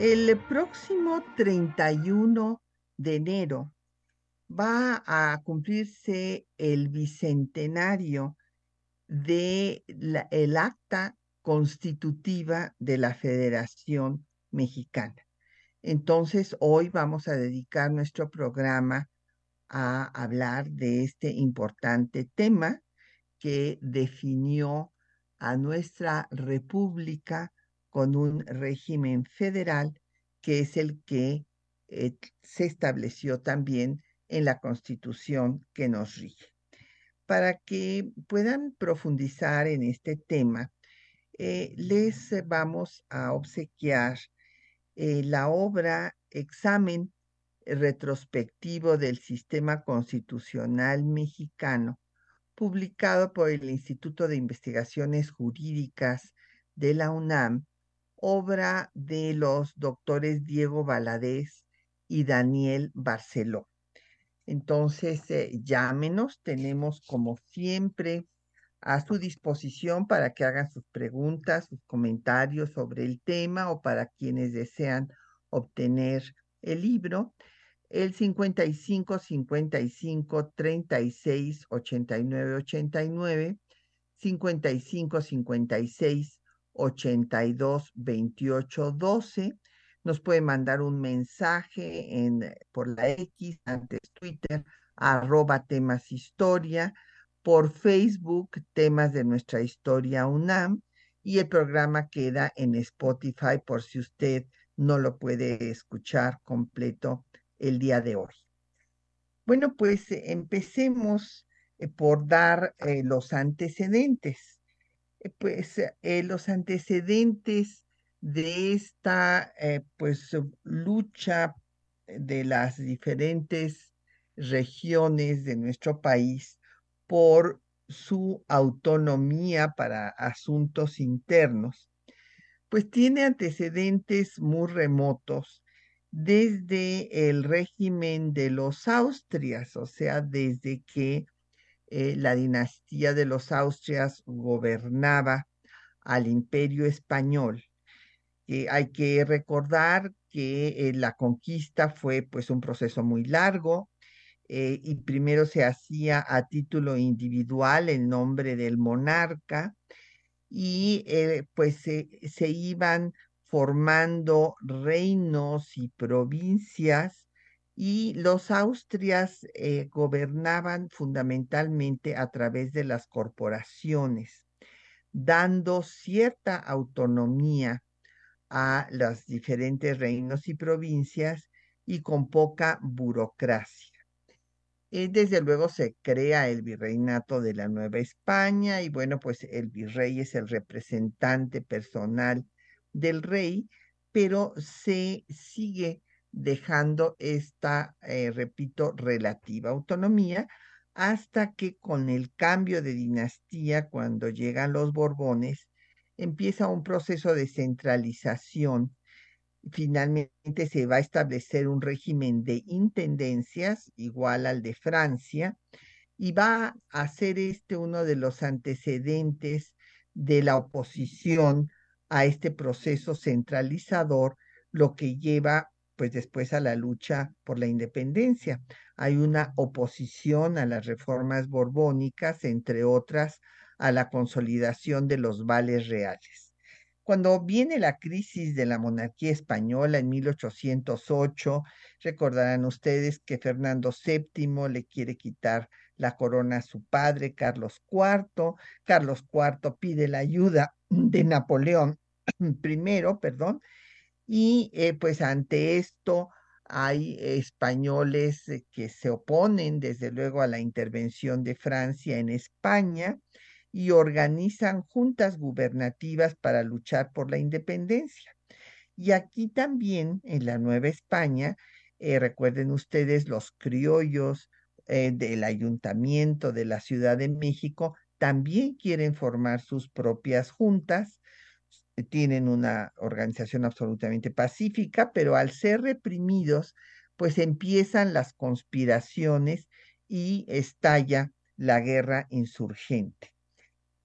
El próximo 31 de enero va a cumplirse el bicentenario del el acta constitutiva de la Federación Mexicana. Entonces, hoy vamos a dedicar nuestro programa a hablar de este importante tema que definió a nuestra república con un régimen federal que es el que eh, se estableció también en la constitución que nos rige. Para que puedan profundizar en este tema, eh, les vamos a obsequiar eh, la obra Examen retrospectivo del sistema constitucional mexicano, publicado por el Instituto de Investigaciones Jurídicas de la UNAM obra de los doctores Diego Valadez y Daniel Barceló. Entonces, eh, llámenos, tenemos como siempre a su disposición para que hagan sus preguntas, sus comentarios sobre el tema o para quienes desean obtener el libro. El 55 55 36 89 89, 55 56 82 28 12. Nos puede mandar un mensaje en, por la X, antes Twitter, arroba temas historia, por Facebook, temas de nuestra historia UNAM, y el programa queda en Spotify por si usted no lo puede escuchar completo el día de hoy. Bueno, pues eh, empecemos eh, por dar eh, los antecedentes. Eh, pues eh, los antecedentes de esta eh, pues lucha de las diferentes regiones de nuestro país por su autonomía para asuntos internos, pues tiene antecedentes muy remotos desde el régimen de los Austrias, o sea, desde que eh, la dinastía de los Austrias gobernaba al imperio español. hay que recordar que eh, la conquista fue pues un proceso muy largo eh, y primero se hacía a título individual en nombre del monarca y pues se iban formando reinos y provincias y los Austrias eh, gobernaban fundamentalmente a través de las corporaciones, dando cierta autonomía a los diferentes reinos y provincias y con poca burocracia. Eh, desde luego se crea el virreinato de la Nueva España y bueno, pues el virrey es el representante personal del rey, pero se sigue dejando esta, eh, repito, relativa autonomía, hasta que con el cambio de dinastía, cuando llegan los Borbones, empieza un proceso de centralización. Finalmente se va a establecer un régimen de intendencias igual al de Francia y va a ser este uno de los antecedentes de la oposición a este proceso centralizador, lo que lleva pues después a la lucha por la independencia. Hay una oposición a las reformas borbónicas, entre otras, a la consolidación de los vales reales. Cuando viene la crisis de la monarquía española en 1808, recordarán ustedes que Fernando VII le quiere quitar la corona a su padre, Carlos IV. Carlos IV pide la ayuda de Napoleón I, perdón, y eh, pues ante esto hay españoles eh, que se oponen desde luego a la intervención de Francia en España y organizan juntas gubernativas para luchar por la independencia. Y aquí también, en la Nueva España, eh, recuerden ustedes, los criollos del ayuntamiento de la Ciudad de México también quieren formar sus propias juntas, tienen una organización absolutamente pacífica, pero al ser reprimidos, pues empiezan las conspiraciones y estalla la guerra insurgente.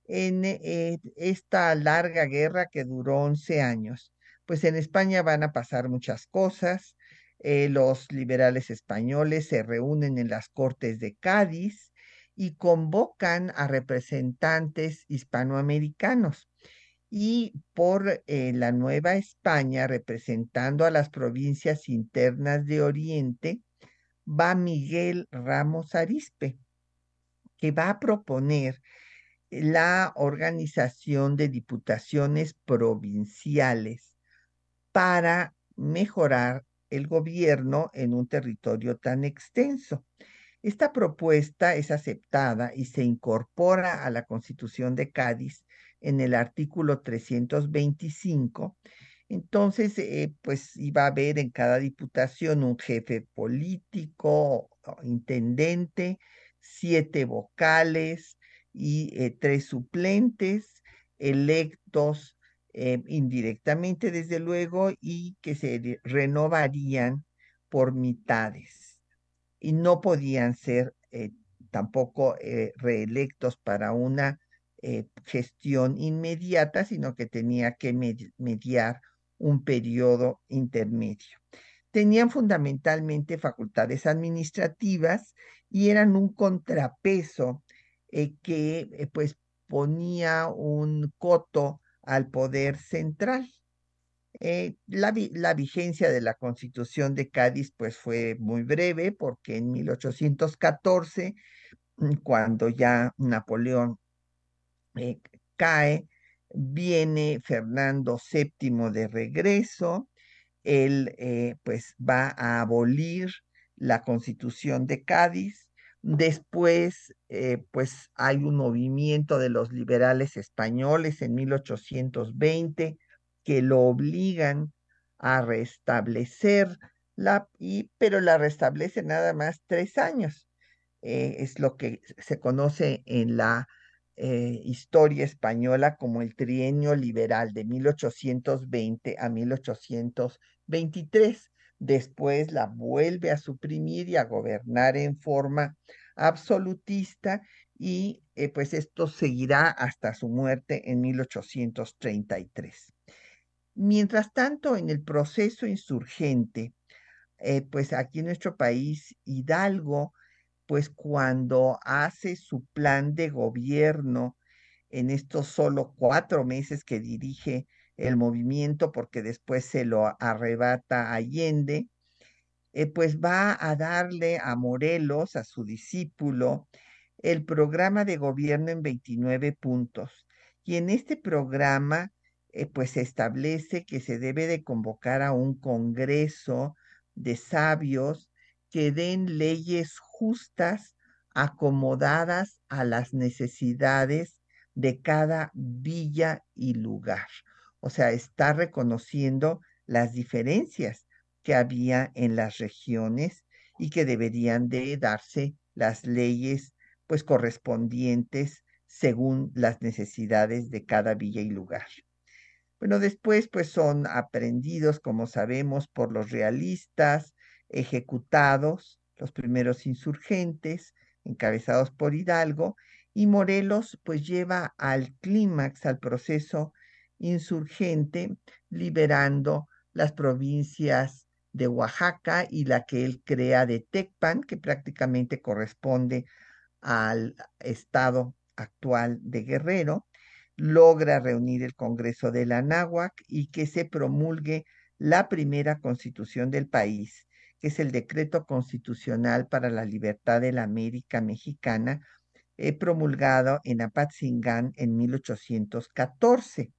En eh, esta larga guerra que duró 11 años, pues en España van a pasar muchas cosas. Eh, los liberales españoles se reúnen en las Cortes de Cádiz y convocan a representantes hispanoamericanos. Y por eh, la Nueva España, representando a las provincias internas de Oriente, va Miguel Ramos Arispe, que va a proponer la organización de diputaciones provinciales para mejorar el gobierno en un territorio tan extenso. Esta propuesta es aceptada y se incorpora a la Constitución de Cádiz en el artículo 325. Entonces, eh, pues iba a haber en cada diputación un jefe político, intendente, siete vocales y eh, tres suplentes electos eh, indirectamente, desde luego, y que se renovarían por mitades. Y no podían ser tampoco reelectos para una gestión inmediata, sino que tenía que mediar un periodo intermedio. Tenían fundamentalmente facultades administrativas y eran un contrapeso eh, que eh, pues ponía un coto al poder central. Eh, la, la, vigencia de la constitución de Cádiz pues fue muy breve porque en 1814, mm, cuando ya Napoleón cae, viene Fernando VII de regreso, él pues va a abolir la constitución de Cádiz. Después, eh, pues hay un movimiento de los liberales españoles en 1820 que lo obligan a restablecer la, pero la restablece nada más tres años. Eh, es lo que se conoce en la eh, historia española como el trienio liberal de 1820 a 1823 después la vuelve a suprimir y a gobernar en forma absolutista y eh, pues esto seguirá hasta su muerte en 1833. Mientras tanto, en el proceso insurgente, eh, pues aquí en nuestro país, Hidalgo, pues cuando hace su plan de gobierno en estos solo cuatro meses que dirige el movimiento porque después se lo arrebata Allende, eh, pues va a darle a Morelos, a su discípulo, el programa de gobierno en 29 puntos. Y en este programa, eh, pues se establece que se debe de convocar a un congreso de sabios que den leyes justas, acomodadas a las necesidades de cada villa y lugar. O sea, está reconociendo las diferencias que había en las regiones y que deberían de darse las leyes pues correspondientes según las necesidades de cada villa y lugar. Bueno, después pues son aprendidos, como sabemos, por los realistas, ejecutados, los primeros insurgentes, encabezados por Hidalgo, y Morelos pues lleva al clímax, al proceso insurgente, liberando las provincias de Oaxaca y la que él crea de Tecpan, que prácticamente corresponde al estado actual de Guerrero, logra reunir el Congreso de la Náhuac y que se promulgue la primera constitución del país, que es el Decreto Constitucional para la Libertad de la América Mexicana, eh, promulgado en Apatzingán en 1814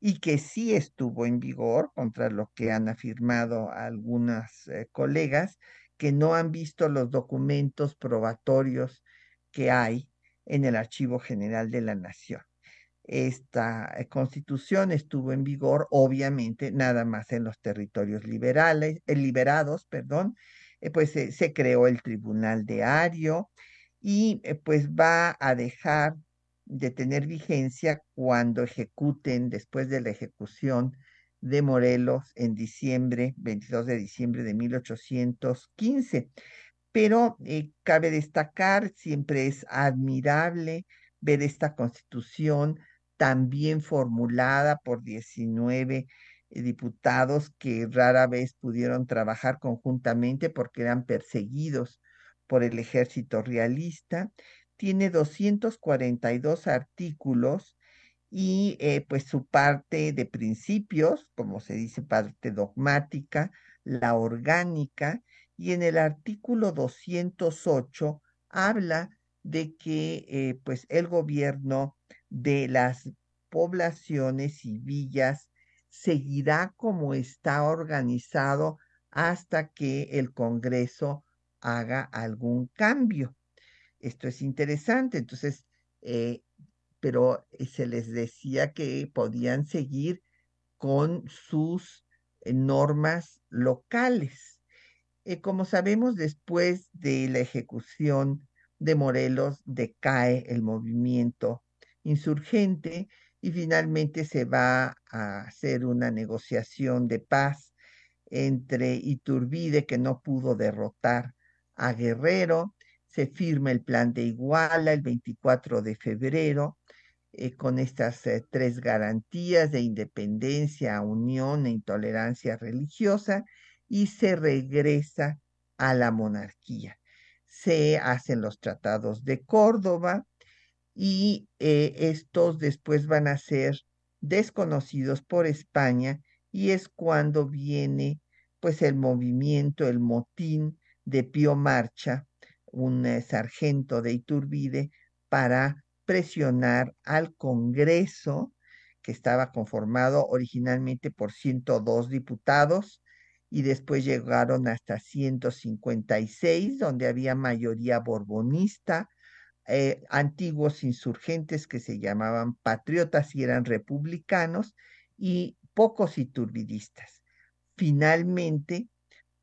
y que sí estuvo en vigor contra lo que han afirmado algunas eh, colegas que no han visto los documentos probatorios que hay en el Archivo General de la Nación. Esta eh, constitución estuvo en vigor, obviamente, nada más en los territorios liberales, eh, liberados, perdón, eh, pues se creó el Tribunal de Ario y pues va a dejar de tener vigencia cuando ejecuten, después de la ejecución de Morelos en diciembre, 22 de diciembre de 1815. Pero cabe destacar, siempre es admirable ver esta constitución también formulada por 19 eh, diputados que rara vez pudieron trabajar conjuntamente porque eran perseguidos por el ejército realista. Tiene 242 artículos y eh, pues su parte de principios, como se dice, parte dogmática, la orgánica, y en el artículo 208 habla de que eh, pues el gobierno de las poblaciones y villas seguirá como está organizado hasta que el Congreso haga algún cambio. Esto es interesante, entonces, eh, pero se les decía que podían seguir con sus eh, normas locales. como sabemos, después de la ejecución de Morelos decae el movimiento insurgente y finalmente se va a hacer una negociación de paz entre Iturbide, que no pudo derrotar a Guerrero, se firma el plan de Iguala el 24 de febrero, eh, con estas eh, tres garantías de independencia, unión e intolerancia religiosa, y se regresa a la monarquía. Se hacen los tratados de Córdoba y eh, estos después van a ser desconocidos por España y es cuando viene pues el movimiento, el motín de Pío Marcha, un eh, sargento de Iturbide, para presionar al Congreso, que estaba conformado originalmente por 102 diputados, y después llegaron hasta 156, donde había mayoría borbonista, eh, antiguos insurgentes que se llamaban patriotas y eran republicanos, y pocos iturbidistas. Finalmente,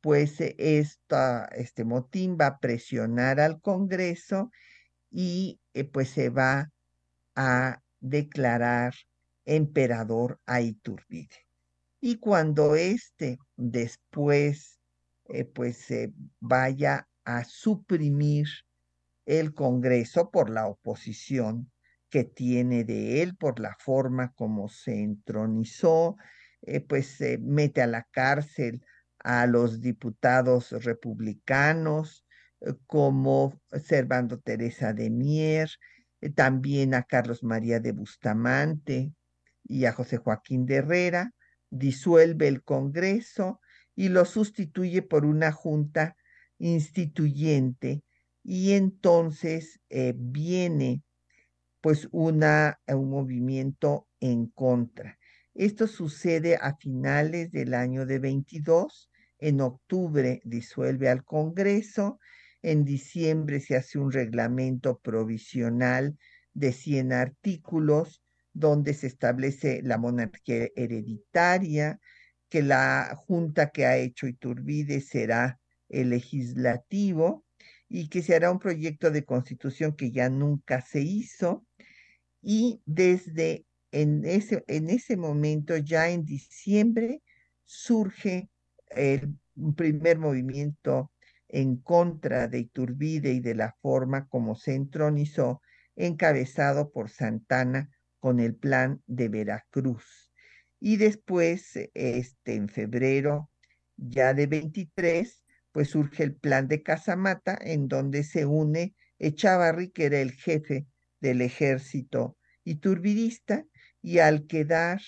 pues esta, este motín va a presionar al Congreso y eh, pues se va a declarar emperador a Iturbide y cuando éste después eh, pues se vaya a suprimir el Congreso por la oposición que tiene de él, por la forma como se entronizó, eh, pues se mete a la cárcel a los diputados republicanos eh, como Servando Teresa de Mier, también a Carlos María de Bustamante y a José Joaquín de Herrera, disuelve el Congreso y lo sustituye por una junta instituyente y entonces eh, viene pues una, un movimiento en contra. Esto sucede a finales del año de 22, en octubre disuelve al Congreso, en diciembre se hace un reglamento provisional de 100 artículos donde se establece la monarquía hereditaria, que la junta que ha hecho Iturbide será el legislativo y que se hará un proyecto de constitución que ya nunca se hizo. Y desde en ese, en ese momento, ya en diciembre, surge el primer movimiento en contra de Iturbide y de la forma como se entronizó, encabezado por Santana con el plan de Veracruz. Y después, este, en febrero ya de 23, pues surge el plan de Casamata, en donde se une Echavarri, que era el jefe del ejército iturbidista, y al quedar,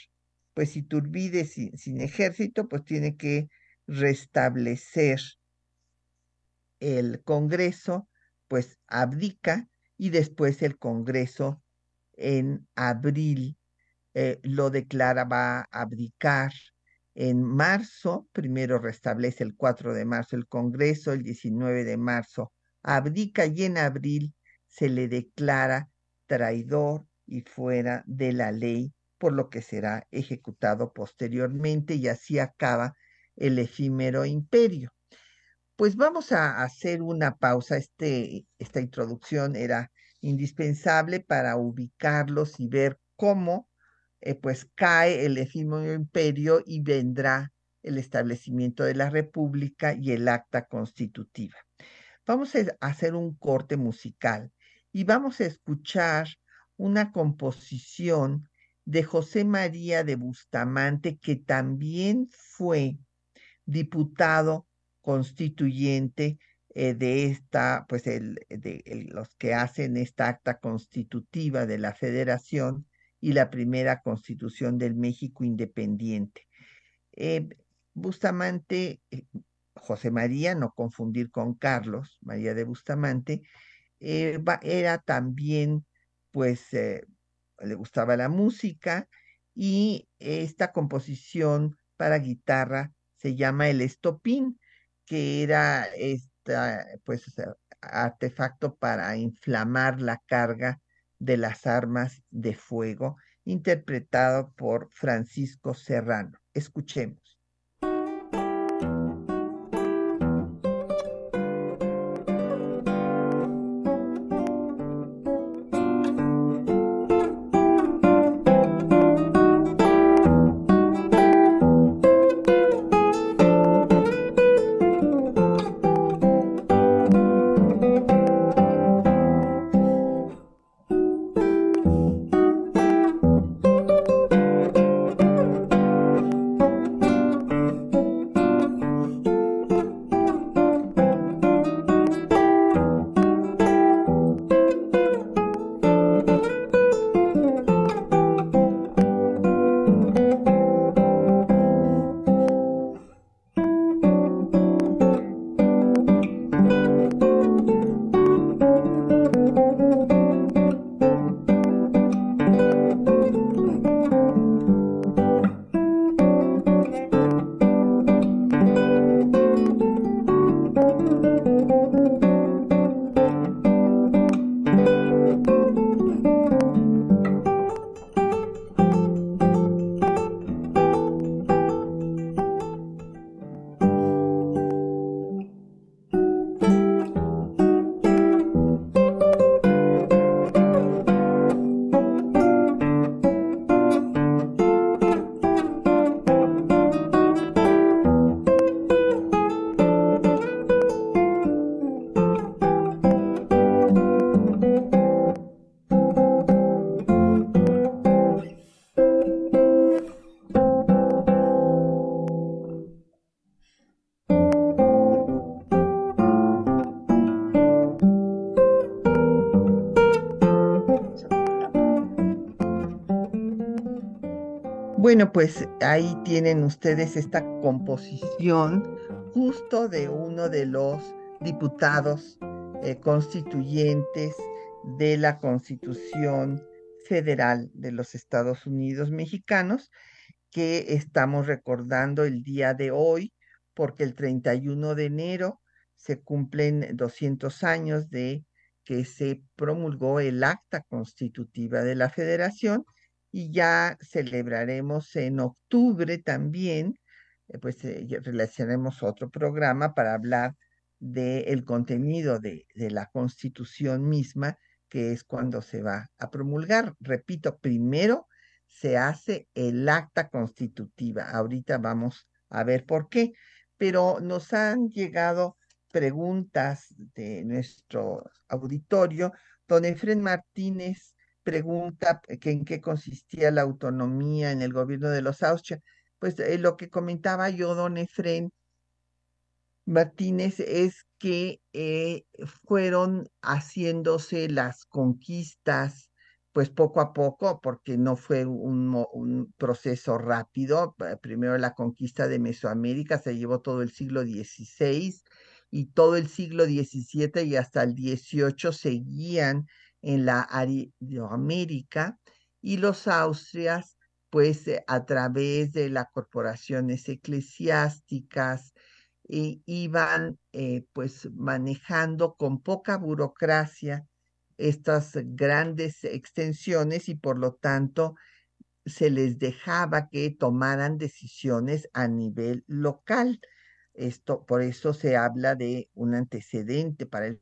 pues Iturbide sin, sin ejército, pues tiene que restablecer el Congreso, pues abdica y después el Congreso en abril eh, lo declara, va a abdicar. En marzo, primero restablece el 4 de marzo el Congreso, el 19 de marzo abdica y en abril se le declara traidor y fuera de la ley, por lo que será ejecutado posteriormente y así acaba el efímero imperio. Pues vamos a hacer una pausa. Este, esta introducción era indispensable para ubicarlos y ver cómo eh, pues cae el efímero imperio y vendrá el establecimiento de la república y el acta constitutiva. Vamos a hacer un corte musical y vamos a escuchar una composición de José María de Bustamante, que también fue diputado constituyente eh, de esta, pues el, de los que hacen esta acta constitutiva de la federación y la primera constitución del México independiente. Eh, Bustamante, eh, José María, no confundir con Carlos, María de Bustamante, era también, pues, le gustaba la música y esta composición para guitarra se llama el estopín que era esta, pues, artefacto para inflamar la carga de las armas de fuego, interpretado por Francisco Serrano. Escuchemos. Bueno, pues ahí tienen ustedes esta composición justo de uno de los diputados eh, constituyentes de la Constitución Federal de los Estados Unidos Mexicanos, que estamos recordando el día de hoy, porque el 31 de enero se cumplen 200 años de que se promulgó el acta constitutiva de la federación y ya celebraremos en octubre también, eh, pues eh, relacionaremos otro programa para hablar del contenido de, de la constitución misma, que es cuando se va a promulgar. Repito, primero se hace el acta constitutiva. Ahorita vamos a ver por qué, pero nos han llegado preguntas de nuestro auditorio. Don Efren Martínez pregunta que en qué consistía la autonomía en el gobierno de los Austria. Pues eh, lo que comentaba yo, don Efren Martínez, es que eh, fueron haciéndose las conquistas, pues poco a poco, porque no fue un, un proceso rápido. Primero la conquista de Mesoamérica se llevó todo el siglo XVI y todo el siglo XVII y hasta el XVIII seguían en la América y los Austrias, pues eh, a través de las corporaciones eclesiásticas, eh, iban eh, pues manejando con poca burocracia estas grandes extensiones y por lo tanto se les dejaba que tomaran decisiones a nivel local. Esto, por eso se habla de un antecedente para el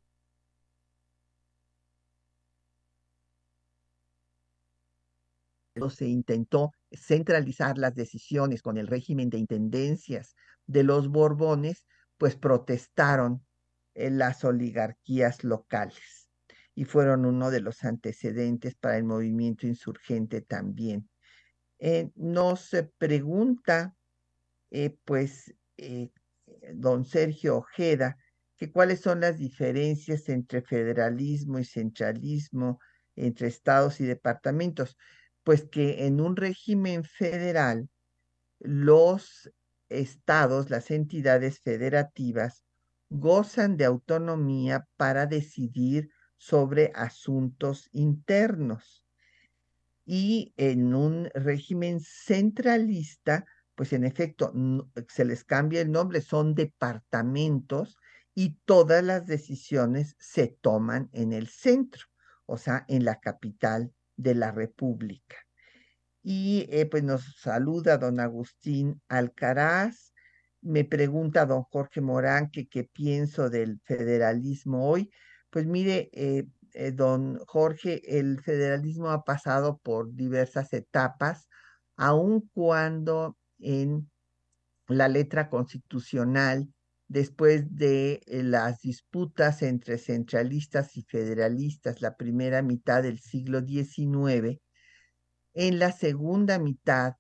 se intentó centralizar las decisiones con el régimen de intendencias de los Borbones, pues protestaron en las oligarquías locales y fueron uno de los antecedentes para el movimiento insurgente también. Eh, nos pregunta, eh, pues, eh, don Sergio Ojeda, que cuáles son las diferencias entre federalismo y centralismo, entre estados y departamentos. Pues que en un régimen federal, los estados, las entidades federativas, gozan de autonomía para decidir sobre asuntos internos. Y en un régimen centralista, pues en efecto se les cambia el nombre, son departamentos y todas las decisiones se toman en el centro, o sea, en la capital de la República. Y eh, pues nos saluda don Agustín Alcaraz, me pregunta don Jorge Morán que qué pienso del federalismo hoy. Pues mire, eh, eh, don Jorge, el federalismo ha pasado por diversas etapas, aun cuando en la letra constitucional, después de eh, las disputas entre centralistas y federalistas, la primera mitad del siglo XIX, en la segunda mitad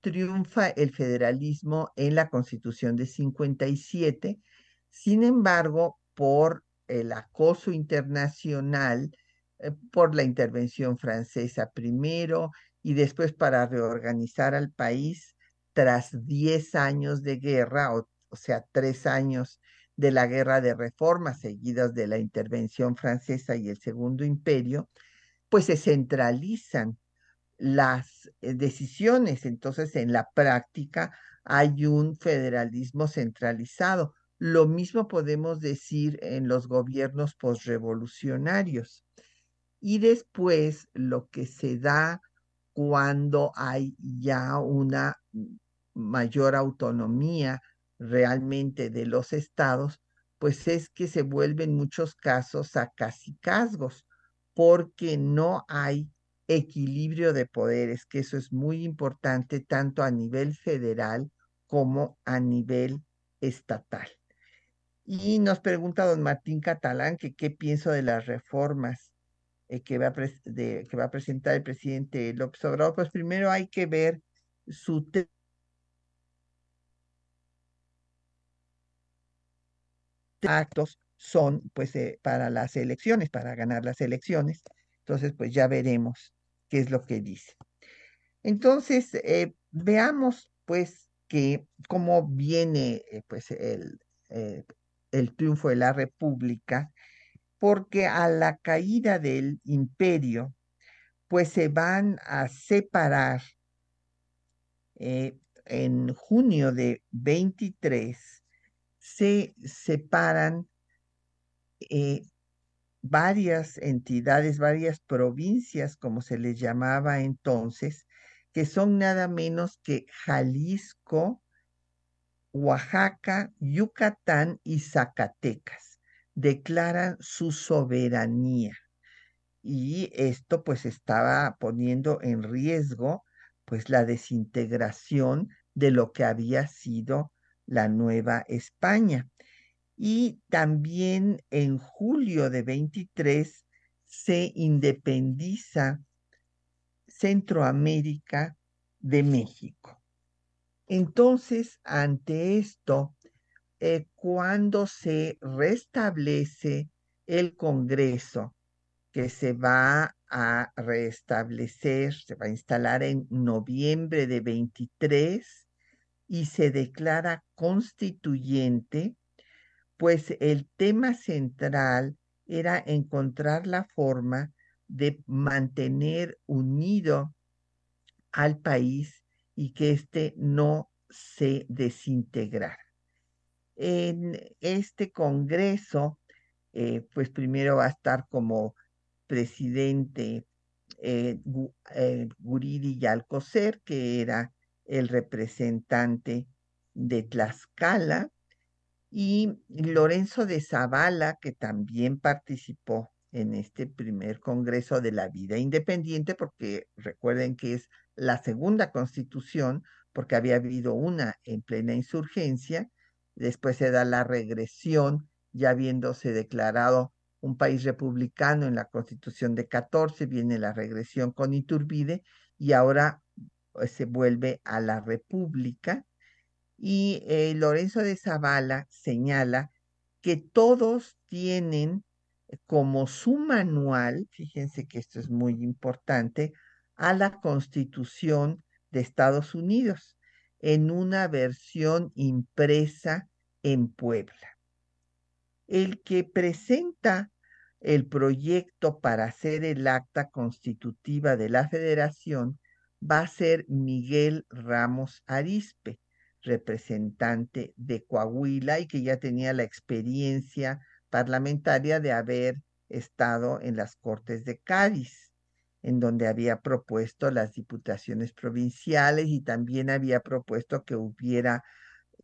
triunfa el federalismo en la constitución de 57, sin embargo, por el acoso internacional eh, por la intervención francesa primero y después para reorganizar al país tras 10 años de guerra, o, o sea, tres años de la guerra de reforma seguidas de la intervención francesa y el Segundo Imperio, pues se centralizan las eh, decisiones. Entonces, en la práctica hay un federalismo centralizado. Lo mismo podemos decir en los gobiernos posrevolucionarios. Y después lo que se da cuando hay ya una mayor autonomía realmente de los estados, pues es que se vuelven muchos casos a casicazgos, porque no hay equilibrio de poderes, que eso es muy importante tanto a nivel federal como a nivel estatal. Y nos pregunta don Martín Catalán que qué pienso de las reformas eh, que, va a que va a presentar el presidente López Obrador. Pues primero hay que ver su actos son pues eh, para las elecciones, para ganar las elecciones. Entonces, pues ya veremos qué es lo que dice. Entonces, eh, veamos pues que cómo viene pues el, el triunfo de la República, porque a la caída del imperio, pues se van a separar eh, en junio de 23, se separan eh, varias entidades, varias provincias, como se les llamaba entonces, que son nada menos que Jalisco, Oaxaca, Yucatán y Zacatecas declaran su soberanía. Y esto pues estaba poniendo en riesgo pues la desintegración de lo que había sido la Nueva España. Y también en julio de 23 se independiza Centroamérica de México. Entonces, ante esto, eh, cuando se restablece el Congreso, que se va a restablecer, se va a instalar en noviembre de 23 y se declara constituyente, pues el tema central era encontrar la forma de mantener unido al país y que éste no se desintegrara. En este Congreso, eh, pues primero va a estar como expresidente eh, eh, Guridi Yalcocer, que era el representante de Tlaxcala, y Lorenzo de Zavala, que también participó en este primer Congreso de la Vida Independiente, porque recuerden que es la segunda constitución, porque había habido una en plena insurgencia, después se da la regresión, ya habiéndose declarado un país republicano en la constitución de 14, viene la regresión con Iturbide y ahora se vuelve a la república. Y eh, Lorenzo de Zavala señala que todos tienen como su manual, fíjense que esto es muy importante, a la Constitución de Estados Unidos en una versión impresa en Puebla. El que presenta el proyecto para hacer el acta constitutiva de la federación va a ser Miguel Ramos Arispe, representante de Coahuila y que ya tenía la experiencia parlamentaria de haber estado en las Cortes de Cádiz, en donde había propuesto las diputaciones provinciales y también había propuesto que hubiera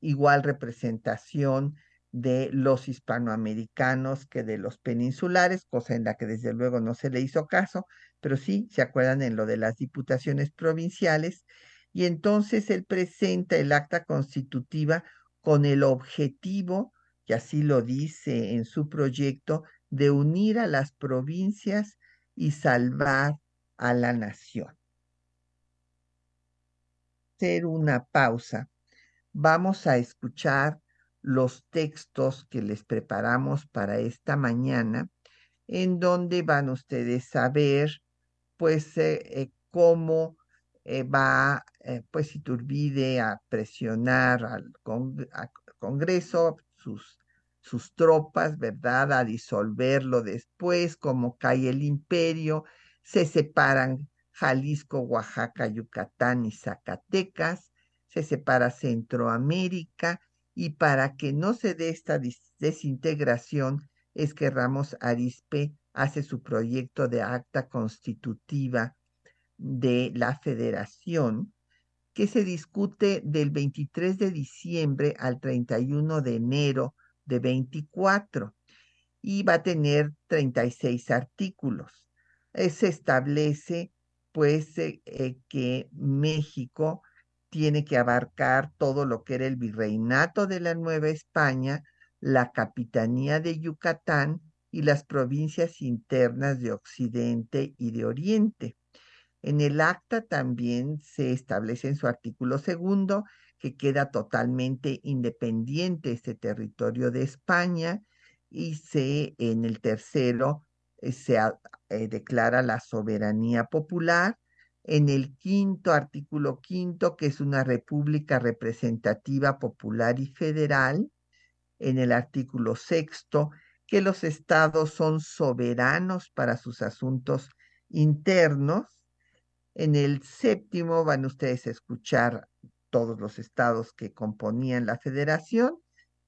igual representación de los hispanoamericanos que de los peninsulares, cosa en la que desde luego no se le hizo caso, pero sí se acuerdan en lo de las diputaciones provinciales, y entonces él presenta el acta constitutiva con el objetivo que así lo dice en su proyecto, de unir a las provincias y salvar a la nación. Hacer una pausa. Vamos a escuchar los textos que les preparamos para esta mañana, en donde van ustedes a ver, pues, eh, eh, cómo eh, va, pues, Iturbide a presionar al, Congreso, sus sus tropas, ¿verdad?, a disolverlo después, como cae el imperio, se separan Jalisco, Oaxaca, Yucatán y Zacatecas, se separa Centroamérica y para que no se dé esta desintegración es que Ramos Arispe hace su proyecto de acta constitutiva de la federación, que se discute del 23 de diciembre al 31 de enero de 24 y va a tener 36 artículos. Eh, se establece pues eh, eh, que México tiene que abarcar todo lo que era el virreinato de la Nueva España, la capitanía de Yucatán y las provincias internas de Occidente y de Oriente. En el acta también se establece en su artículo segundo que queda totalmente independiente este territorio de España y se en el tercero eh, se eh, declara la soberanía popular. En el quinto artículo quinto, que es una república representativa popular y federal. En el artículo sexto, que los estados son soberanos para sus asuntos internos. En el séptimo van ustedes a escuchar todos los estados que componían la federación,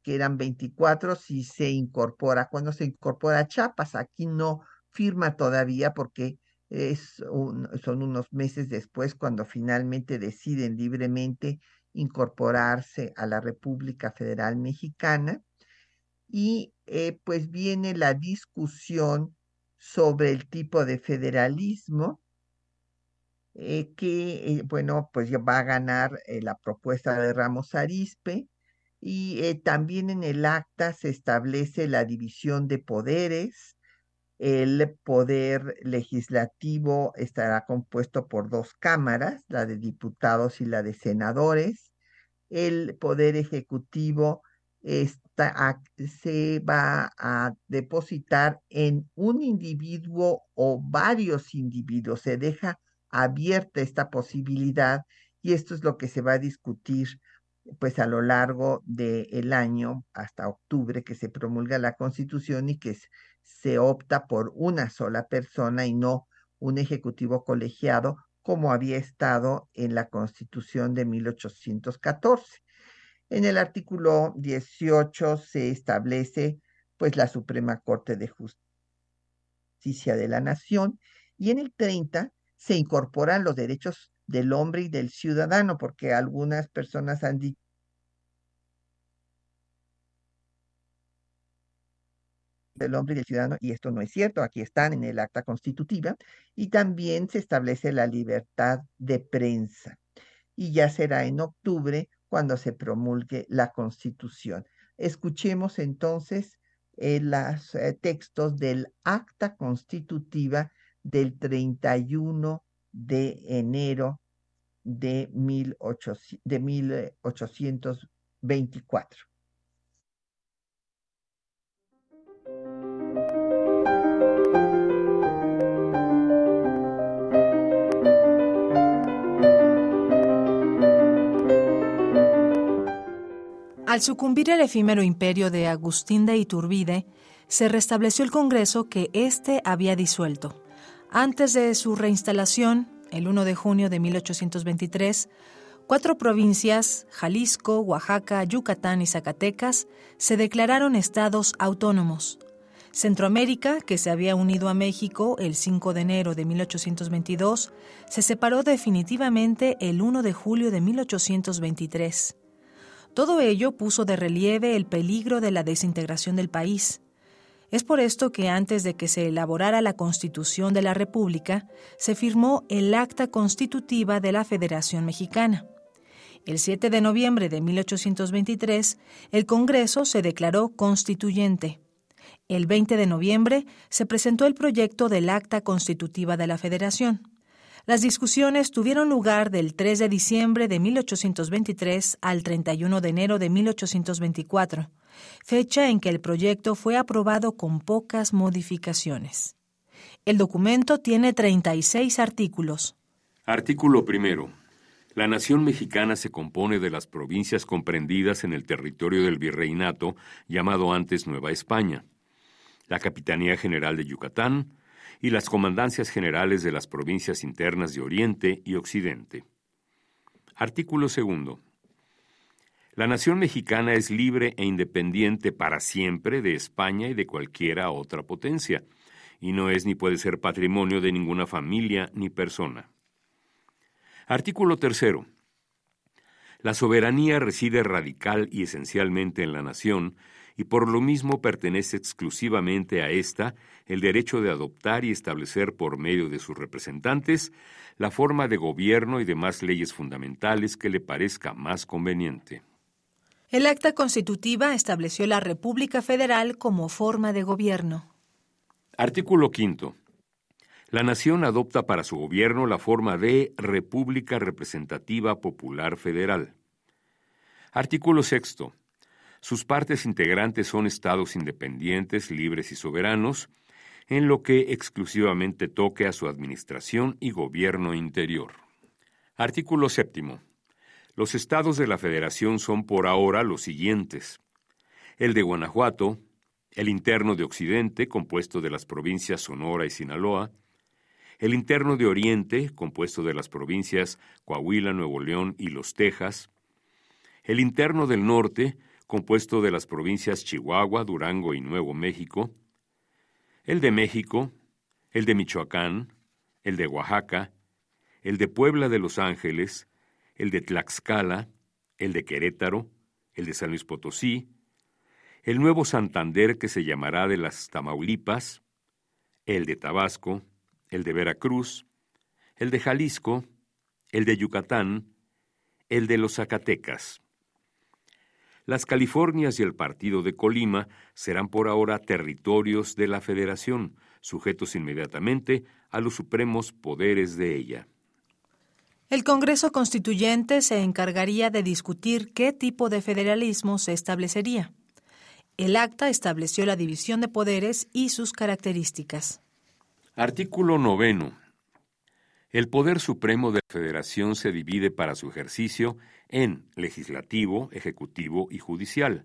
que eran 24 si se incorpora, cuando se incorpora Chiapas, aquí no firma todavía porque son unos meses después cuando finalmente deciden libremente incorporarse a la República Federal Mexicana y eh, pues viene la discusión sobre el tipo de federalismo eh, que, eh, bueno, pues va a ganar la propuesta de Ramos Arispe y también en el acta se establece la división de poderes. El poder legislativo estará compuesto por dos cámaras, la de diputados y la de senadores. El poder ejecutivo está, se va a depositar en un individuo o varios individuos. Se deja abierta esta posibilidad y esto es lo que se va a discutir pues a lo largo del año hasta octubre que se promulga la constitución y que se opta por una sola persona y no un ejecutivo colegiado como había estado en la constitución de 1814. En el artículo 18 se establece pues la Suprema Corte de Justicia de la nación y en el 30 se incorporan los derechos del hombre y del ciudadano, porque algunas personas han dicho del hombre y del ciudadano, y esto no es cierto, aquí están en el acta constitutiva, y también se establece la libertad de prensa. Y ya será en octubre cuando se promulgue la constitución. Escuchemos entonces eh, los eh, textos del acta constitutiva del 31 de enero de, 1800, de 1824. Al sucumbir el efímero imperio de Agustín de Iturbide, se restableció el Congreso que éste había disuelto. Antes de su reinstalación, el 1 de junio de 1823, cuatro provincias, Jalisco, Oaxaca, Yucatán y Zacatecas, se declararon estados autónomos. Centroamérica, que se había unido a México el 5 de enero de 1822, se separó definitivamente el 1 de julio de 1823. Todo ello puso de relieve el peligro de la desintegración del país. Es por esto que antes de que se elaborara la Constitución de la República, se firmó el Acta Constitutiva de la Federación Mexicana. El 7 de noviembre de 1823, el Congreso se declaró constituyente. El 20 de noviembre se presentó el proyecto del Acta Constitutiva de la Federación. Las discusiones tuvieron lugar del 3 de diciembre de 1823 al 31 de enero de 1824, fecha en que el proyecto fue aprobado con pocas modificaciones. El documento tiene 36 artículos. Artículo primero. La nación mexicana se compone de las provincias comprendidas en el territorio del virreinato, llamado antes Nueva España, la Capitanía General de Yucatán, y las comandancias generales de las provincias internas de Oriente y Occidente. Artículo segundo. La nación mexicana es libre e independiente para siempre de España y de cualquiera otra potencia, y no es ni puede ser patrimonio de ninguna familia ni persona. Artículo tercero. La soberanía reside radical y esencialmente en la nación, y por lo mismo pertenece exclusivamente a ésta el derecho de adoptar y establecer por medio de sus representantes la forma de gobierno y demás leyes fundamentales que le parezca más conveniente. El acta constitutiva estableció la República Federal como forma de gobierno. Artículo quinto. La nación adopta para su gobierno la forma de República Representativa Popular Federal. Artículo sexto. Sus partes integrantes son estados independientes, libres y soberanos, en lo que exclusivamente toque a su administración y gobierno interior. Artículo séptimo. Los estados de la Federación son por ahora los siguientes. El de Guanajuato, el interno de Occidente, compuesto de las provincias Sonora y Sinaloa, el interno de Oriente, compuesto de las provincias Coahuila, Nuevo León y Los Tejas, el interno del Norte, compuesto de las provincias Chihuahua, Durango y Nuevo México, el de México, el de Michoacán, el de Oaxaca, el de Puebla de Los Ángeles, el de Tlaxcala, el de Querétaro, el de San Luis Potosí, el nuevo Santander que se llamará de las Tamaulipas, el de Tabasco, el de Veracruz, el de Jalisco, el de Yucatán, el de los Zacatecas. Las Californias y el Partido de Colima serán por ahora territorios de la Federación, sujetos inmediatamente a los supremos poderes de ella. El Congreso Constituyente se encargaría de discutir qué tipo de federalismo se establecería. El acta estableció la división de poderes y sus características. Artículo noveno. El poder supremo de la Federación se divide para su ejercicio en legislativo, ejecutivo y judicial,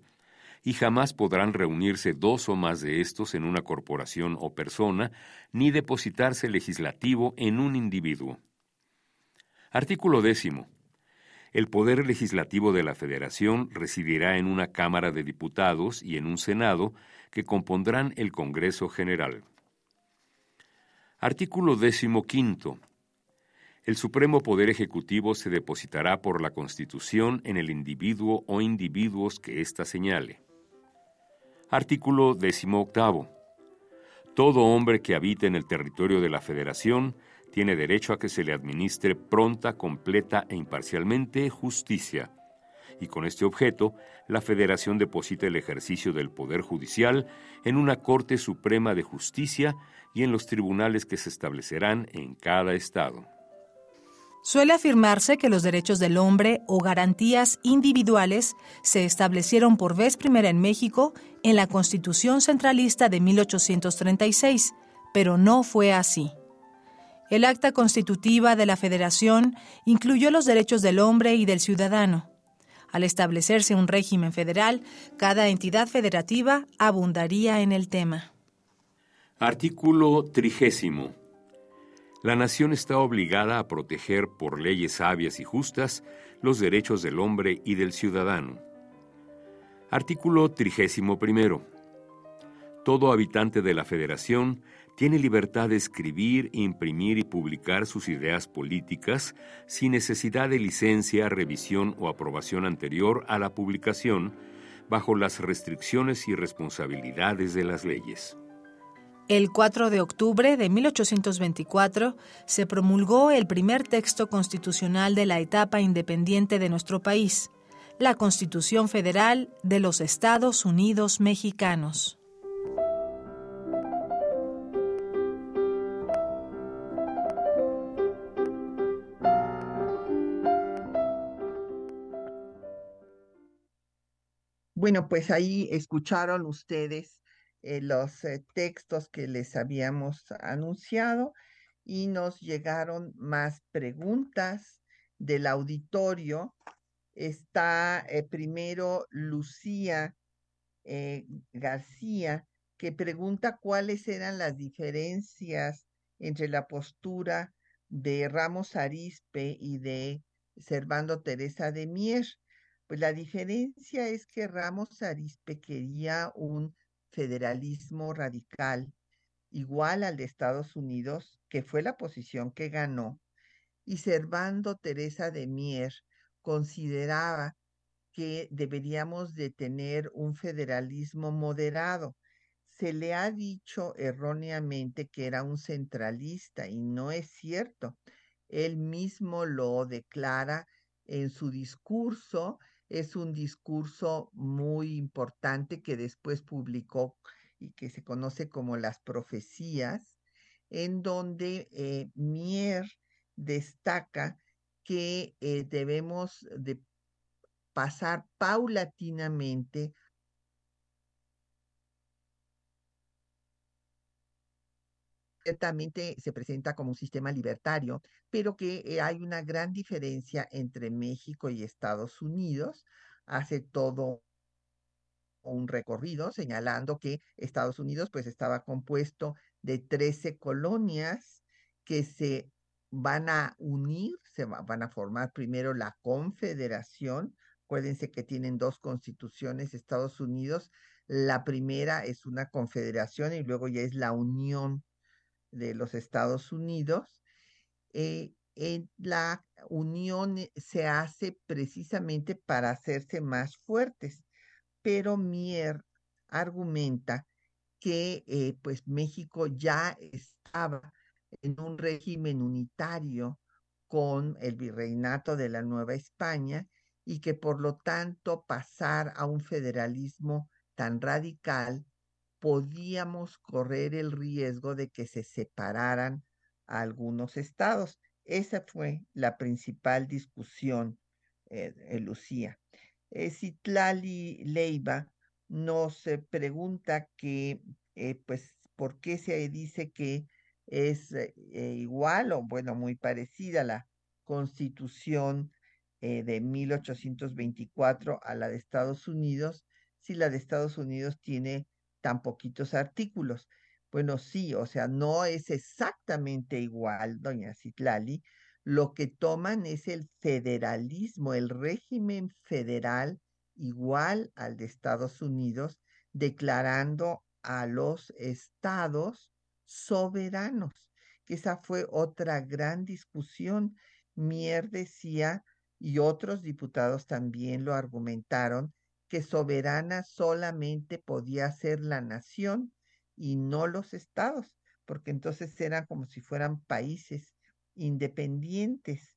y jamás podrán reunirse dos o más de estos en una corporación o persona, ni depositarse legislativo en un individuo. Artículo décimo. El poder legislativo de la Federación residirá en una Cámara de Diputados y en un Senado que compondrán el Congreso General. Artículo quinto. El Supremo Poder Ejecutivo se depositará por la Constitución en el individuo o individuos que ésta señale. Artículo octavo. Todo hombre que habite en el territorio de la Federación tiene derecho a que se le administre pronta, completa e imparcialmente justicia. Y con este objeto, la Federación deposita el ejercicio del Poder Judicial en una Corte Suprema de Justicia y en los tribunales que se establecerán en cada Estado. Suele afirmarse que los derechos del hombre o garantías individuales se establecieron por vez primera en México en la Constitución Centralista de 1836, pero no fue así. El acta constitutiva de la Federación incluyó los derechos del hombre y del ciudadano. Al establecerse un régimen federal, cada entidad federativa abundaría en el tema. Artículo trigésimo. La nación está obligada a proteger por leyes sabias y justas los derechos del hombre y del ciudadano. Artículo 31. Todo habitante de la Federación tiene libertad de escribir, imprimir y publicar sus ideas políticas sin necesidad de licencia, revisión o aprobación anterior a la publicación, bajo las restricciones y responsabilidades de las leyes. El 4 de octubre de 1824 se promulgó el primer texto constitucional de la etapa independiente de nuestro país, la Constitución Federal de los Estados Unidos Mexicanos. Bueno, pues ahí escucharon ustedes eh, los eh, textos que les habíamos anunciado y nos llegaron más preguntas del auditorio. Está eh, primero Lucía García, que pregunta cuáles eran las diferencias entre la postura de Ramos Arispe y de Servando Teresa de Mier. Pues la diferencia es que Ramos Arispe quería un federalismo radical igual al de Estados Unidos, que fue la posición que ganó, y Servando Teresa de Mier consideraba que deberíamos de tener un federalismo moderado. Se le ha dicho erróneamente que era un centralista y no es cierto. Él mismo lo declara en su discurso es un discurso muy importante que después publicó y que se conoce como las profecías, en donde eh, Mier destaca que eh, debemos de pasar paulatinamente ciertamente se presenta como un sistema libertario, pero que eh, hay una gran diferencia entre México y Estados Unidos. Hace todo un recorrido señalando que Estados Unidos pues estaba compuesto de 13 colonias que se van a unir, se van a formar primero la Confederación. Acuérdense que tienen dos constituciones Estados Unidos. La primera es una confederación y luego ya es la Unión de los Estados Unidos, eh, la unión eh, se hace precisamente para hacerse más fuertes, pero Mier argumenta que eh, pues México ya estaba en un régimen unitario con el virreinato de la Nueva España y que por lo tanto pasar a un federalismo tan radical podíamos correr el riesgo de que se separaran algunos estados. Esa fue la principal discusión, eh, Lucía. Eh, Citlali Leiva nos pregunta que, eh, pues, ¿por qué se dice que es igual o, bueno, muy parecida a la constitución de 1824 a la de Estados Unidos, si la de Estados Unidos tiene tan poquitos artículos. Bueno, sí, o sea, no es exactamente igual, doña Citlali. Lo que toman es el federalismo, el régimen federal igual al de Estados Unidos, declarando a los estados soberanos. que esa fue otra gran discusión. Mier decía, y otros diputados también lo argumentaron, que soberana solamente podía ser la nación y no los estados, porque entonces eran como si fueran países independientes.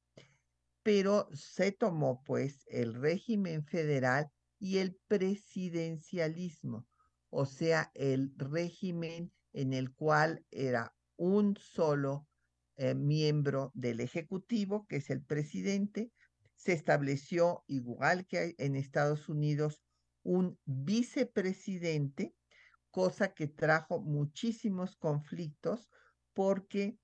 Pero se tomó pues el régimen federal y el presidencialismo, o sea, el régimen en el cual era un solo eh, miembro del Ejecutivo, que es el presidente, se estableció, igual que en Estados Unidos, un vicepresidente, cosa que trajo muchísimos conflictos porque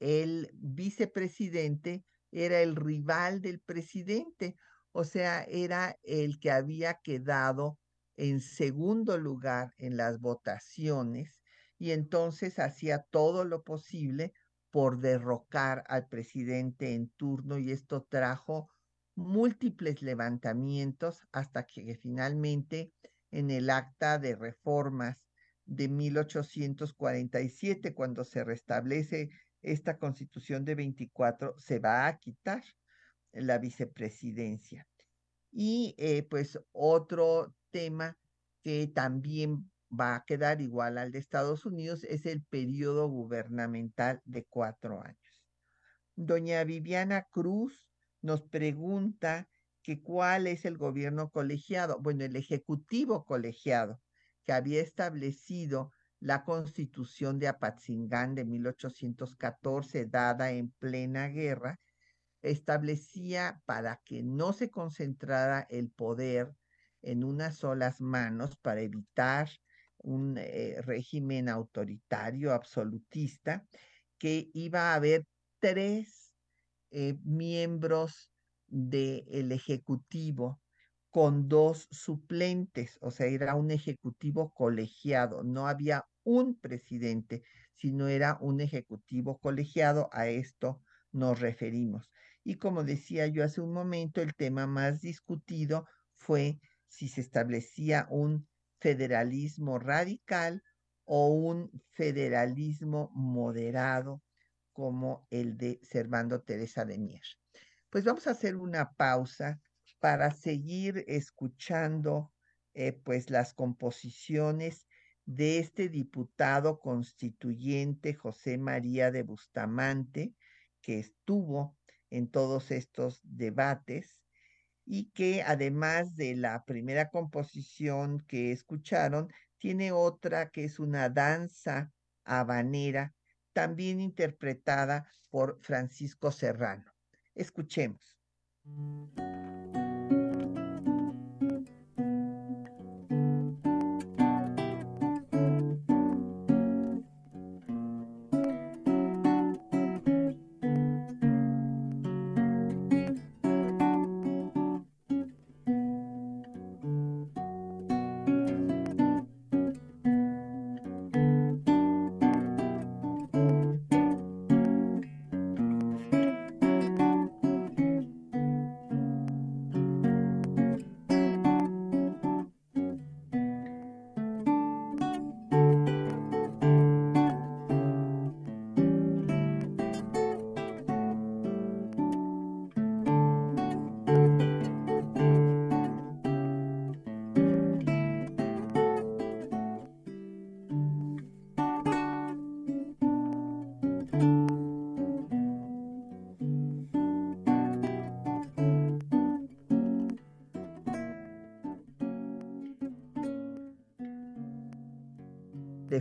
el vicepresidente era el rival del presidente, o sea, era el que había quedado en segundo lugar en las votaciones y entonces hacía todo lo posible por derrocar al presidente en turno y esto trajo múltiples levantamientos hasta que finalmente en el acta de reformas de 1847, cuando se restablece esta constitución de 24, se va a quitar la vicepresidencia. Y eh, pues otro tema que también va a quedar igual al de Estados Unidos es el periodo gubernamental de cuatro años. Doña Viviana Cruz nos pregunta que cuál es el gobierno colegiado. Bueno, el ejecutivo colegiado que había establecido la constitución de Apatzingán de 1814, dada en plena guerra, establecía para que no se concentrara el poder en unas solas manos para evitar un eh, régimen autoritario, absolutista, que iba a haber tres eh, miembros del Ejecutivo con dos suplentes, o sea, era un Ejecutivo colegiado, no había un presidente, sino era un Ejecutivo colegiado, a esto nos referimos. Y como decía yo hace un momento, el tema más discutido fue si se establecía un federalismo radical o un federalismo moderado como el de Servando Teresa de Mier. Pues vamos a hacer una pausa para seguir escuchando eh, pues las composiciones de este diputado constituyente José María de Bustamante, que estuvo en todos estos debates y que además de la primera composición que escucharon, tiene otra que es una danza habanera, también interpretada por Francisco Serrano. Escuchemos.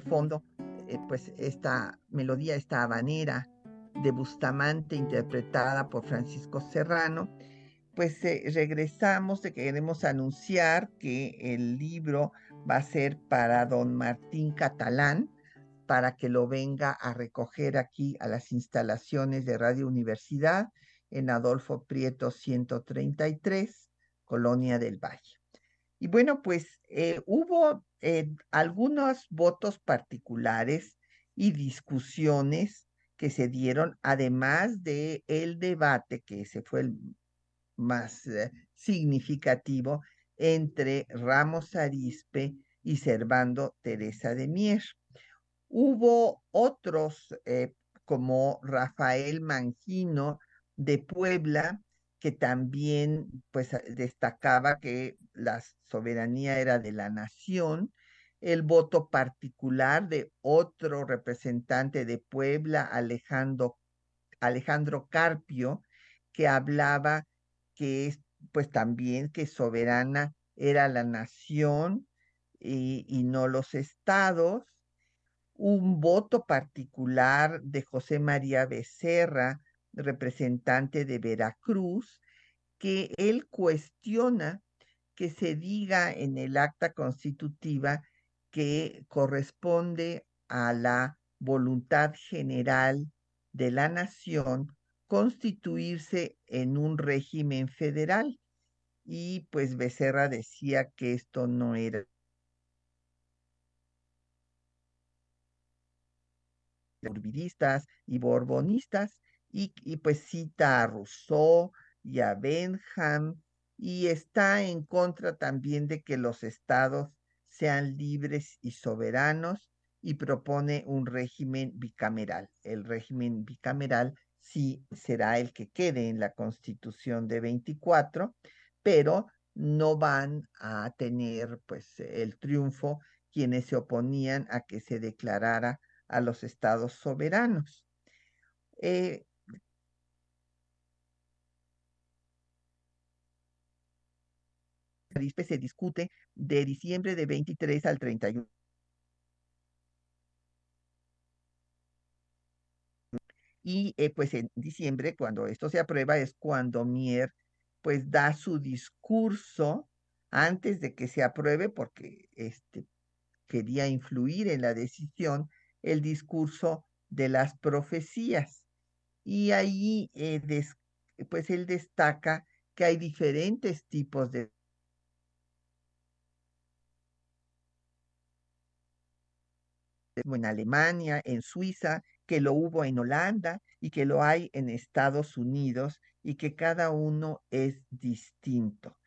Fondo, eh, pues esta melodía, esta habanera de Bustamante interpretada por Francisco Serrano, pues eh, regresamos de queremos anunciar que el libro va a ser para don Martín Catalán, para que lo venga a recoger aquí a las instalaciones de Radio Universidad en Adolfo Prieto 133, Colonia del Valle. Y bueno, pues eh, hubo eh, algunos votos particulares y discusiones que se dieron, además de el debate, que ese fue el más eh, significativo, entre Ramos Arispe y Servando Teresa de Mier. Hubo otros como Rafael Mangino de Puebla, que también pues destacaba que la soberanía era de la nación, el voto particular de otro representante de Puebla, Alejandro, Alejandro Carpio, que hablaba que pues también que soberana era la nación y, y no los estados, un voto particular de José María Becerra, representante de Veracruz, que él cuestiona que se diga en el acta constitutiva que corresponde a la voluntad general de la nación constituirse en un régimen federal. Y pues Becerra decía que esto no era urbiristas y borbonistas, y, pues cita a Rousseau y a Benham, y está en contra también de que los estados sean libres y soberanos, y propone un régimen bicameral. El régimen bicameral sí será el que quede en la constitución de 24, pero no van a tener pues el triunfo quienes se oponían a que se declarara a los estados soberanos. Eh, se discute de diciembre de 23 al 31. Y eh, pues en diciembre, cuando esto se aprueba, es cuando Mier pues da su discurso antes de que se apruebe, porque este, quería influir en la decisión, el discurso de las profecías. Y ahí, eh, pues él destaca que hay diferentes tipos de en Alemania, en Suiza, que lo hubo en Holanda y que lo hay en Estados Unidos y que cada uno es distinto.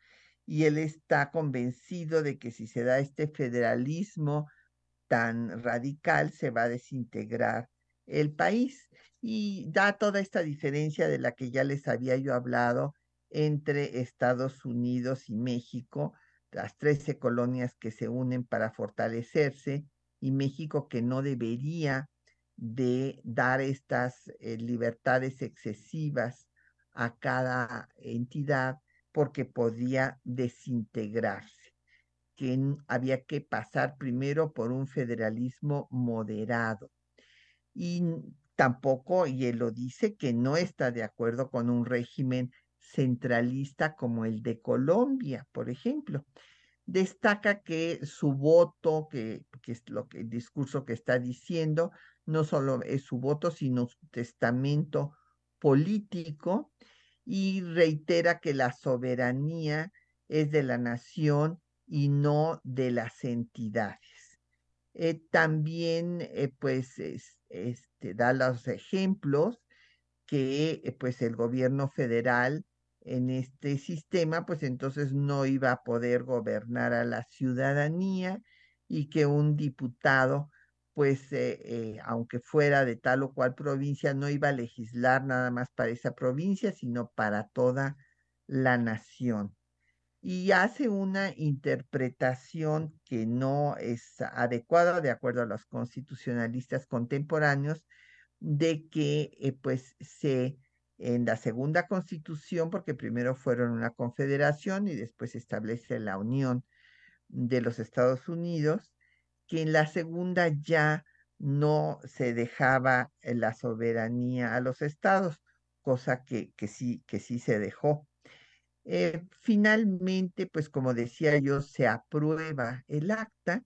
Y él está convencido de que si se da este federalismo tan radical, se va a desintegrar el país. Y da toda esta diferencia de la que ya les había yo hablado entre Estados Unidos y México, las trece colonias que se unen para fortalecerse y México que no debería de dar estas eh, libertades excesivas a cada entidad porque podía desintegrarse, que había que pasar primero por un federalismo moderado. Y tampoco, y él lo dice, que no está de acuerdo con un régimen centralista como el de Colombia, por ejemplo destaca que su voto, que, es lo que el discurso que está diciendo, no solo es su voto, sino su testamento político, y reitera que la soberanía es de la nación y no de las entidades. Eh, también, eh, pues, este, da los ejemplos que, eh, pues, el gobierno federal en este sistema, pues entonces no iba a poder gobernar a la ciudadanía y que un diputado, pues eh, eh, aunque fuera de tal o cual provincia, no iba a legislar nada más para esa provincia, sino para toda la nación. Y hace una interpretación que no es adecuada de acuerdo a los constitucionalistas contemporáneos de que eh, pues se en la segunda constitución, porque primero fueron una confederación y después se establece la unión de los Estados Unidos, que en la segunda ya no se dejaba la soberanía a los estados, cosa que, que, sí, que sí se dejó. Eh, finalmente, pues como decía yo, se aprueba el acta,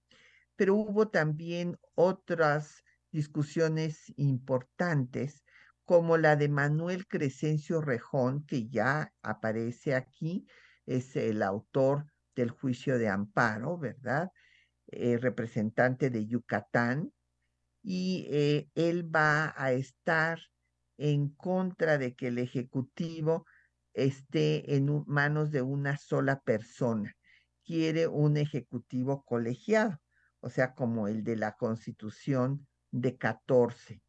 pero hubo también otras discusiones importantes como la de Manuel Crescencio Rejón, que ya aparece aquí, es el autor del juicio de amparo, ¿verdad? Eh, representante de Yucatán, y eh, él va a estar en contra de que el Ejecutivo esté en manos de una sola persona. Quiere un Ejecutivo colegiado, o sea, como el de la Constitución de 14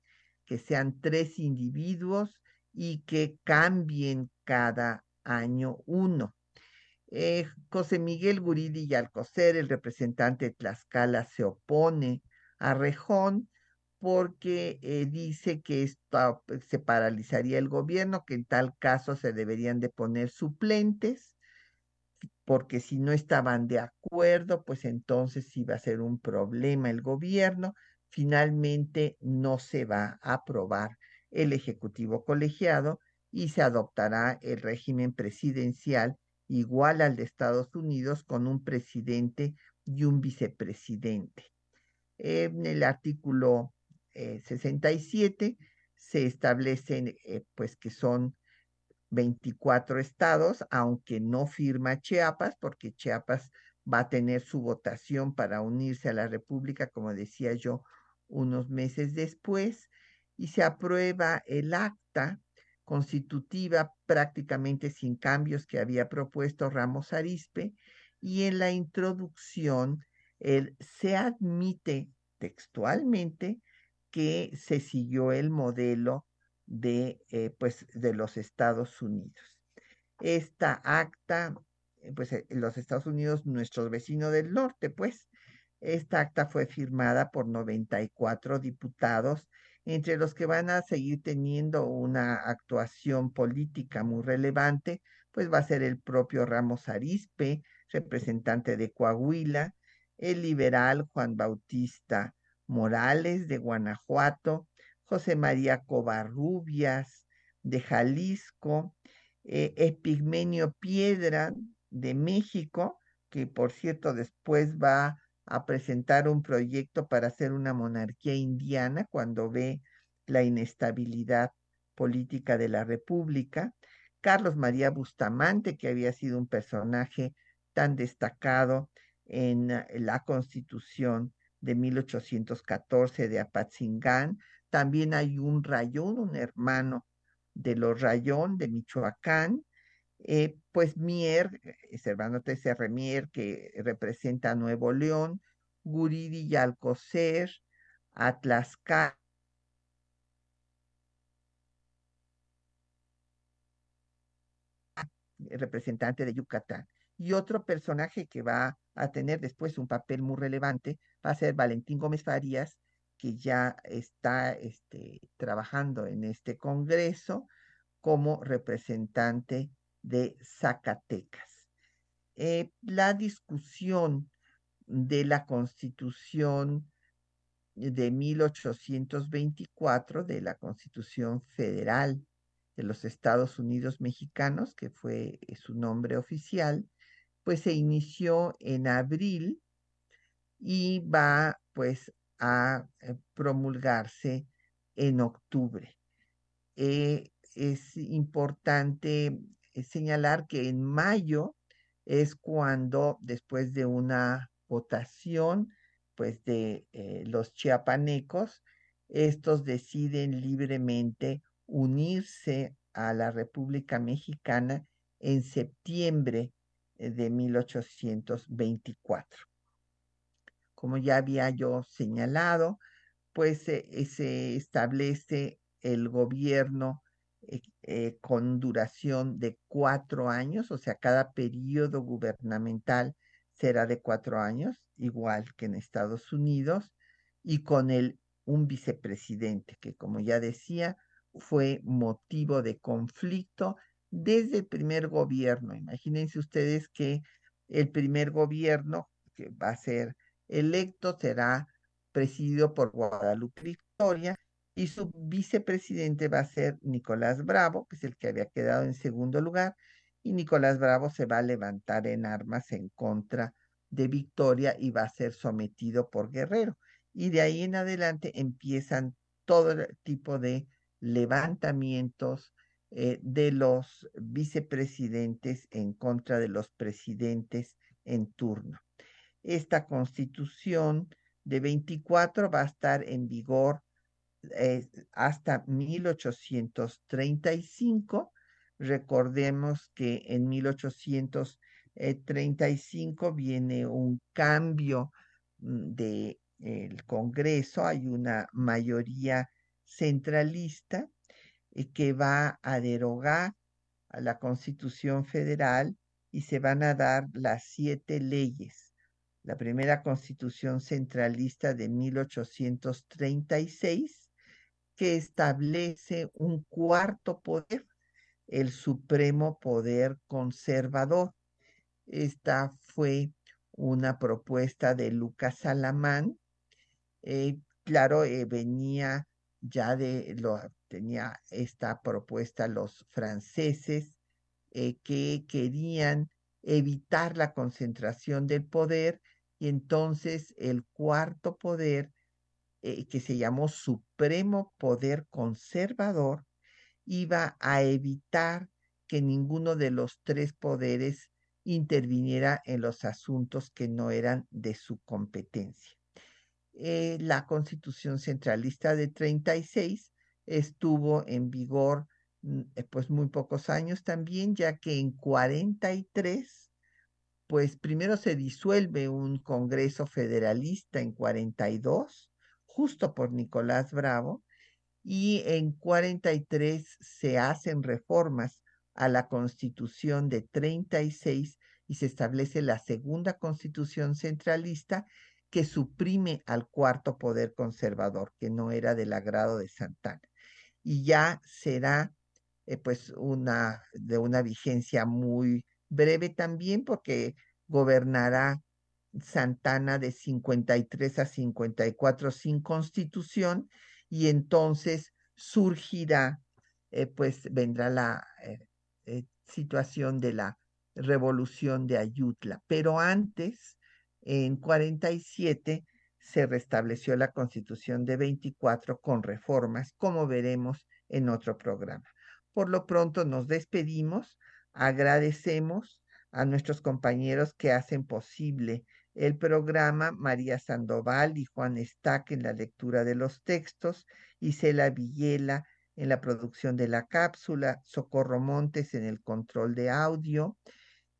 que sean tres individuos y que cambien cada año uno. Eh, José Miguel Guridi y Alcocer, el representante de Tlaxcala, se opone a Rejón porque eh, dice que esto se paralizaría el gobierno, que en tal caso se deberían de poner suplentes, porque si no estaban de acuerdo, pues entonces iba a ser un problema el gobierno. Finalmente no se va a aprobar el Ejecutivo colegiado y se adoptará el régimen presidencial igual al de Estados Unidos con un presidente y un vicepresidente. En el artículo 67 eh, se establecen eh, pues que son 24 estados, aunque no firma Chiapas, porque Chiapas va a tener su votación para unirse a la República, como decía yo, unos meses después, y se aprueba el acta constitutiva prácticamente sin cambios que había propuesto Ramos Arispe, y en la introducción él se admite textualmente que se siguió el modelo de, eh, pues, de los Estados Unidos. Esta acta, eh, pues eh, los Estados Unidos, nuestros vecinos del norte, pues, esta acta fue firmada por 94 diputados, entre los que van a seguir teniendo una actuación política muy relevante, pues va a ser el propio Ramos Arispe, representante de Coahuila, el liberal Juan Bautista Morales de Guanajuato, José María Covarrubias de Jalisco, eh, Epigmenio Piedra de México, que por cierto después va a presentar un proyecto para hacer una monarquía indiana cuando ve la inestabilidad política de la República. Carlos María Bustamante, que había sido un personaje tan destacado en la constitución de 1814 de Apatzingán. También hay un rayón, un hermano de los rayón de Michoacán, eh, pues Mier, Servando T.C.R. Mier, que representa a Nuevo León, Guridi y Alcocer, Atlasca, representante de Yucatán. Y otro personaje que va a tener después un papel muy relevante va a ser Valentín Gómez Farías, que ya está este, trabajando en este Congreso como representante de Zacatecas. Eh, la discusión de la Constitución de 1824, de la Constitución Federal de los Estados Unidos Mexicanos, que fue su nombre oficial, pues se inició en abril y va pues a eh, promulgarse en octubre. Eh, es importante eh, señalar que en mayo es cuando, después de una votación, pues de eh, los chiapanecos, estos deciden libremente unirse a la República Mexicana en septiembre eh, de 1824. Como ya había yo señalado, pues se establece el gobierno eh, eh, con duración de cuatro años, o sea, cada periodo gubernamental será de cuatro años, igual que en Estados Unidos, y con el un vicepresidente, que como ya decía, fue motivo de conflicto desde el primer gobierno. Imagínense ustedes que el primer gobierno que va a ser electo será presidido por Guadalupe Victoria y su vicepresidente va a ser Nicolás Bravo, que es el que había quedado en segundo lugar, y Nicolás Bravo se va a levantar en armas en contra de Victoria y va a ser sometido por Guerrero. Y de ahí en adelante empiezan todo tipo de levantamientos eh, de los vicepresidentes en contra de los presidentes en turno. Esta constitución de 24 va a estar en vigor hasta 1835. Recordemos que en 1835 viene un cambio mm, del el Congreso, hay una mayoría centralista eh, que va a derogar a la Constitución Federal y se van a dar las siete leyes. La primera Constitución Centralista de 1836, que establece un cuarto poder, el supremo poder conservador. Esta fue una propuesta de Lucas Alamán. Eh, claro, eh, venía ya de, lo, tenía esta propuesta los franceses eh, que querían evitar la concentración del poder y entonces el cuarto poder, que se llamó Supremo Poder Conservador, iba a evitar que ninguno de los tres poderes interviniera en los asuntos que no eran de su competencia. Eh, la constitución centralista de 36 estuvo en vigor mm, eh, pues muy pocos años también, ya que en 43, pues primero se disuelve un Congreso Federalista en 42, justo por Nicolás Bravo, y en 43 se hacen reformas a la constitución de 36 y se establece la segunda constitución centralista que suprime al cuarto poder conservador, que no era del agrado de Santana. Y ya será eh, pues una de una vigencia muy breve también porque gobernará Santana de 53 a 54 sin constitución y entonces surgirá, eh, pues vendrá la eh, eh, situación de la revolución de Ayutla. Pero antes, en 47, se restableció la constitución de 24 con reformas, como veremos en otro programa. Por lo pronto nos despedimos, agradecemos a nuestros compañeros que hacen posible el programa María Sandoval y Juan Estac en la lectura de los textos, Isela Villela en la producción de la cápsula, Socorro Montes en el control de audio,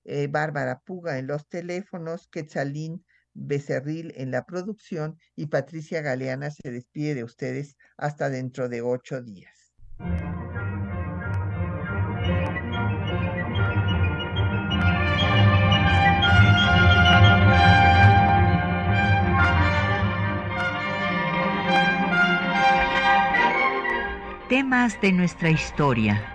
eh, Bárbara Puga en los teléfonos, Quetzalín Becerril en la producción y Patricia Galeana se despide de ustedes hasta dentro de ocho días. Temas de nuestra historia